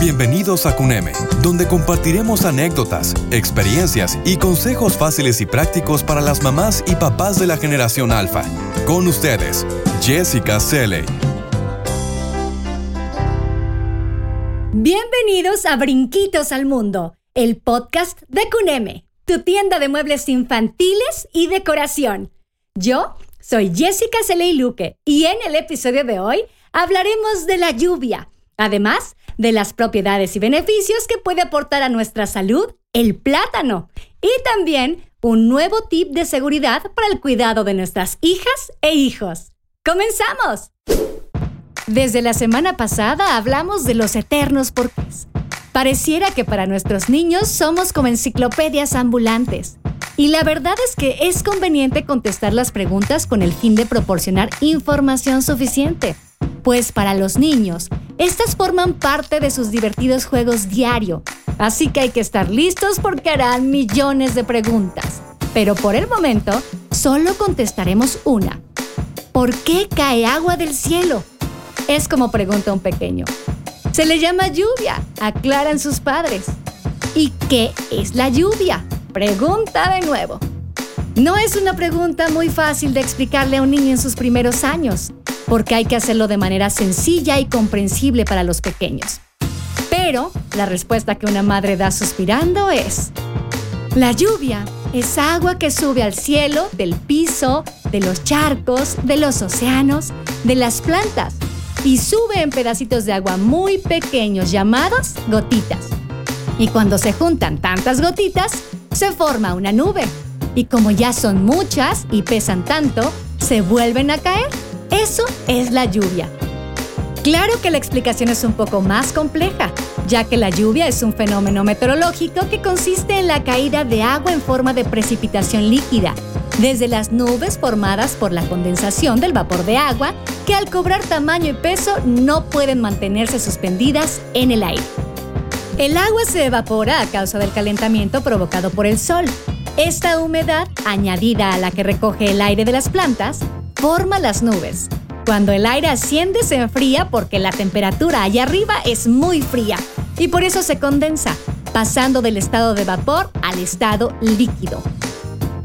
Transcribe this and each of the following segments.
Bienvenidos a CUNEME, donde compartiremos anécdotas, experiencias y consejos fáciles y prácticos para las mamás y papás de la generación alfa. Con ustedes, Jessica Selle. Bienvenidos a Brinquitos al Mundo, el podcast de CUNEME, tu tienda de muebles infantiles y decoración. Yo soy Jessica Selle Luque y en el episodio de hoy hablaremos de la lluvia, además de las propiedades y beneficios que puede aportar a nuestra salud el plátano y también un nuevo tip de seguridad para el cuidado de nuestras hijas e hijos. ¡Comenzamos! Desde la semana pasada hablamos de los eternos porqués. Pareciera que para nuestros niños somos como enciclopedias ambulantes. Y la verdad es que es conveniente contestar las preguntas con el fin de proporcionar información suficiente pues para los niños, estas forman parte de sus divertidos juegos diario, así que hay que estar listos porque harán millones de preguntas. Pero por el momento, solo contestaremos una. ¿Por qué cae agua del cielo? Es como pregunta un pequeño. Se le llama lluvia, aclaran sus padres. ¿Y qué es la lluvia? Pregunta de nuevo. No es una pregunta muy fácil de explicarle a un niño en sus primeros años, porque hay que hacerlo de manera sencilla y comprensible para los pequeños. Pero la respuesta que una madre da suspirando es, la lluvia es agua que sube al cielo, del piso, de los charcos, de los océanos, de las plantas, y sube en pedacitos de agua muy pequeños llamados gotitas. Y cuando se juntan tantas gotitas, se forma una nube. Y como ya son muchas y pesan tanto, se vuelven a caer eso es la lluvia. Claro que la explicación es un poco más compleja, ya que la lluvia es un fenómeno meteorológico que consiste en la caída de agua en forma de precipitación líquida, desde las nubes formadas por la condensación del vapor de agua, que al cobrar tamaño y peso no pueden mantenerse suspendidas en el aire. El agua se evapora a causa del calentamiento provocado por el sol. Esta humedad, añadida a la que recoge el aire de las plantas, forma las nubes. Cuando el aire asciende se enfría porque la temperatura allá arriba es muy fría y por eso se condensa, pasando del estado de vapor al estado líquido.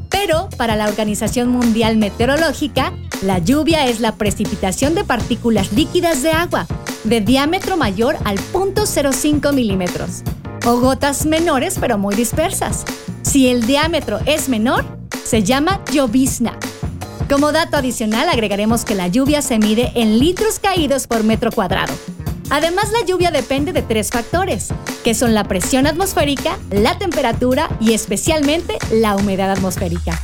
Pero para la Organización Mundial Meteorológica, la lluvia es la precipitación de partículas líquidas de agua de diámetro mayor al 0.05 milímetros o gotas menores pero muy dispersas. Si el diámetro es menor, se llama llovizna como dato adicional, agregaremos que la lluvia se mide en litros caídos por metro cuadrado. Además, la lluvia depende de tres factores, que son la presión atmosférica, la temperatura y especialmente la humedad atmosférica.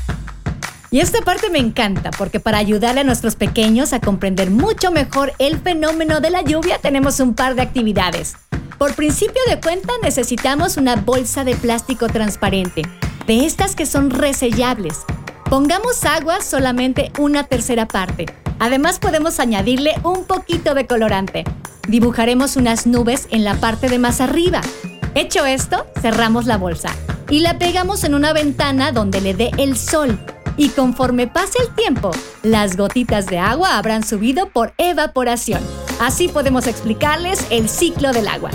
Y esta parte me encanta porque para ayudarle a nuestros pequeños a comprender mucho mejor el fenómeno de la lluvia tenemos un par de actividades. Por principio de cuenta necesitamos una bolsa de plástico transparente, de estas que son resellables, Pongamos agua solamente una tercera parte. Además podemos añadirle un poquito de colorante. Dibujaremos unas nubes en la parte de más arriba. Hecho esto, cerramos la bolsa y la pegamos en una ventana donde le dé el sol. Y conforme pase el tiempo, las gotitas de agua habrán subido por evaporación. Así podemos explicarles el ciclo del agua.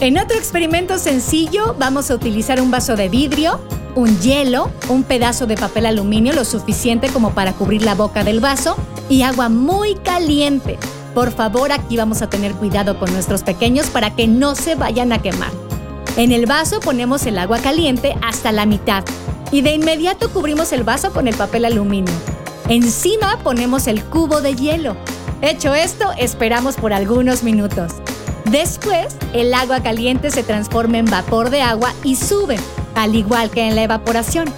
En otro experimento sencillo, vamos a utilizar un vaso de vidrio, un hielo, un pedazo de papel aluminio lo suficiente como para cubrir la boca del vaso y agua muy caliente. Por favor, aquí vamos a tener cuidado con nuestros pequeños para que no se vayan a quemar. En el vaso ponemos el agua caliente hasta la mitad y de inmediato cubrimos el vaso con el papel aluminio. Encima ponemos el cubo de hielo. Hecho esto, esperamos por algunos minutos. Después, el agua caliente se transforma en vapor de agua y sube al igual que en la evaporación.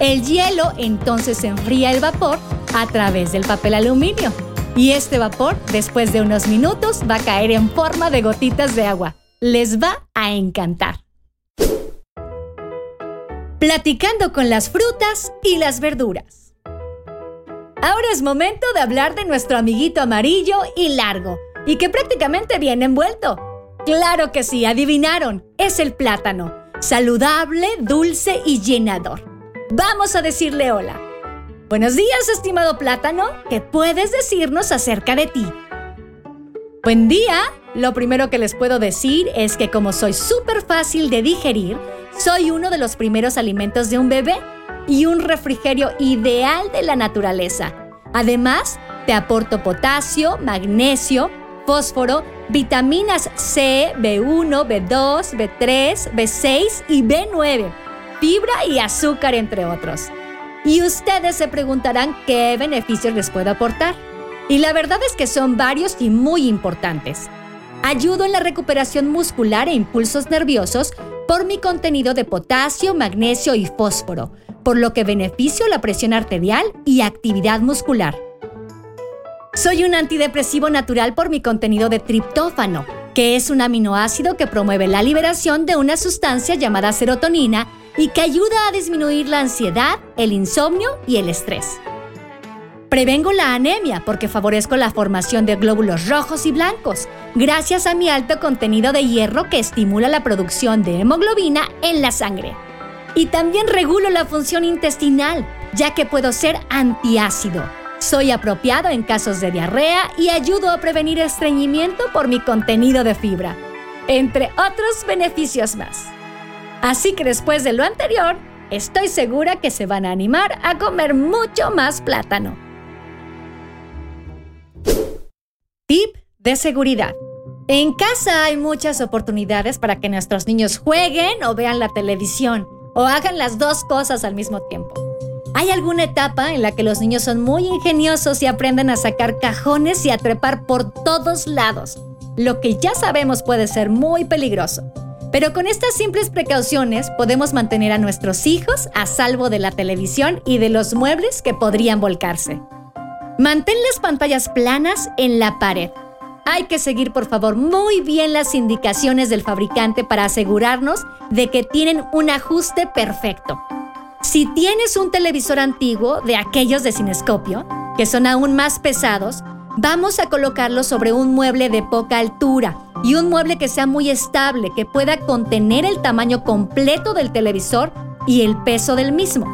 El hielo entonces enfría el vapor a través del papel aluminio y este vapor, después de unos minutos, va a caer en forma de gotitas de agua. Les va a encantar. Platicando con las frutas y las verduras. Ahora es momento de hablar de nuestro amiguito amarillo y largo, y que prácticamente viene envuelto. Claro que sí, adivinaron, es el plátano saludable, dulce y llenador. Vamos a decirle hola. Buenos días, estimado plátano. ¿Qué puedes decirnos acerca de ti? Buen día. lo primero que les puedo decir es que como soy súper fácil de digerir, soy uno de los primeros alimentos de un bebé y un refrigerio ideal de la naturaleza. Además, te aporto potasio, magnesio, fósforo, vitaminas C, B1, B2, B3, B6 y B9, fibra y azúcar entre otros. Y ustedes se preguntarán qué beneficios les puedo aportar. Y la verdad es que son varios y muy importantes. Ayudo en la recuperación muscular e impulsos nerviosos por mi contenido de potasio, magnesio y fósforo, por lo que beneficio la presión arterial y actividad muscular. Soy un antidepresivo natural por mi contenido de triptófano, que es un aminoácido que promueve la liberación de una sustancia llamada serotonina y que ayuda a disminuir la ansiedad, el insomnio y el estrés. Prevengo la anemia porque favorezco la formación de glóbulos rojos y blancos, gracias a mi alto contenido de hierro que estimula la producción de hemoglobina en la sangre. Y también regulo la función intestinal, ya que puedo ser antiácido soy apropiado en casos de diarrea y ayudo a prevenir estreñimiento por mi contenido de fibra, entre otros beneficios más. Así que después de lo anterior, estoy segura que se van a animar a comer mucho más plátano. Tip de seguridad. En casa hay muchas oportunidades para que nuestros niños jueguen o vean la televisión o hagan las dos cosas al mismo tiempo. Hay alguna etapa en la que los niños son muy ingeniosos y aprenden a sacar cajones y a trepar por todos lados, lo que ya sabemos puede ser muy peligroso. Pero con estas simples precauciones podemos mantener a nuestros hijos a salvo de la televisión y de los muebles que podrían volcarse. Mantén las pantallas planas en la pared. Hay que seguir por favor muy bien las indicaciones del fabricante para asegurarnos de que tienen un ajuste perfecto. Si tienes un televisor antiguo de aquellos de cinescopio, que son aún más pesados, vamos a colocarlo sobre un mueble de poca altura y un mueble que sea muy estable, que pueda contener el tamaño completo del televisor y el peso del mismo.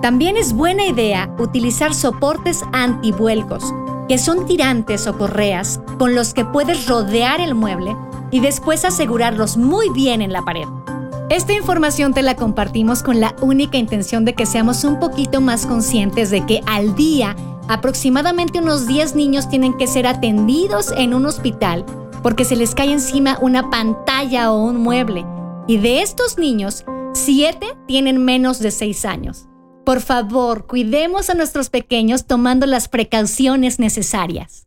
También es buena idea utilizar soportes antivuelcos, que son tirantes o correas con los que puedes rodear el mueble y después asegurarlos muy bien en la pared. Esta información te la compartimos con la única intención de que seamos un poquito más conscientes de que al día aproximadamente unos 10 niños tienen que ser atendidos en un hospital porque se les cae encima una pantalla o un mueble. Y de estos niños, 7 tienen menos de 6 años. Por favor, cuidemos a nuestros pequeños tomando las precauciones necesarias.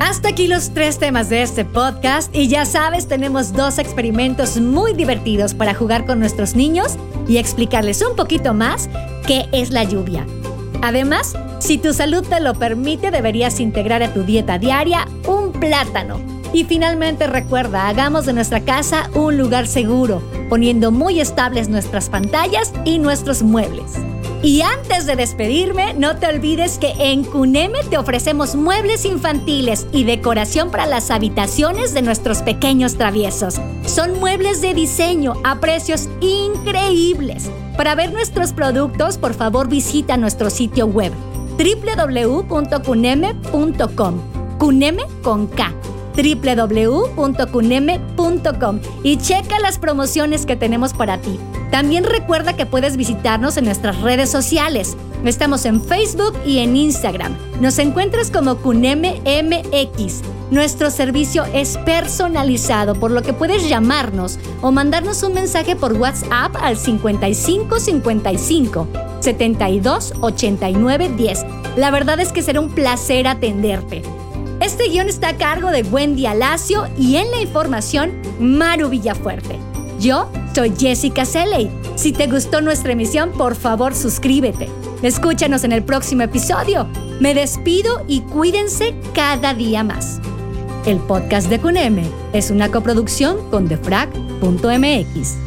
Hasta aquí los tres temas de este podcast y ya sabes, tenemos dos experimentos muy divertidos para jugar con nuestros niños y explicarles un poquito más qué es la lluvia. Además, si tu salud te lo permite, deberías integrar a tu dieta diaria un plátano. Y finalmente recuerda, hagamos de nuestra casa un lugar seguro, poniendo muy estables nuestras pantallas y nuestros muebles. Y antes de despedirme, no te olvides que en Cuneme te ofrecemos muebles infantiles y decoración para las habitaciones de nuestros pequeños traviesos. Son muebles de diseño a precios increíbles. Para ver nuestros productos, por favor visita nuestro sitio web www.cuneme.com. Cuneme con K www.cuneme.com y checa las promociones que tenemos para ti. También recuerda que puedes visitarnos en nuestras redes sociales. Estamos en Facebook y en Instagram. Nos encuentras como Cuneme MX. Nuestro servicio es personalizado, por lo que puedes llamarnos o mandarnos un mensaje por WhatsApp al 55 55 72 89 10. La verdad es que será un placer atenderte. Este guion está a cargo de Wendy Alacio y en la información, Maru Villafuerte. Yo soy Jessica Seley. Si te gustó nuestra emisión, por favor suscríbete. Escúchanos en el próximo episodio. Me despido y cuídense cada día más. El podcast de CUNEME es una coproducción con defrag.mx.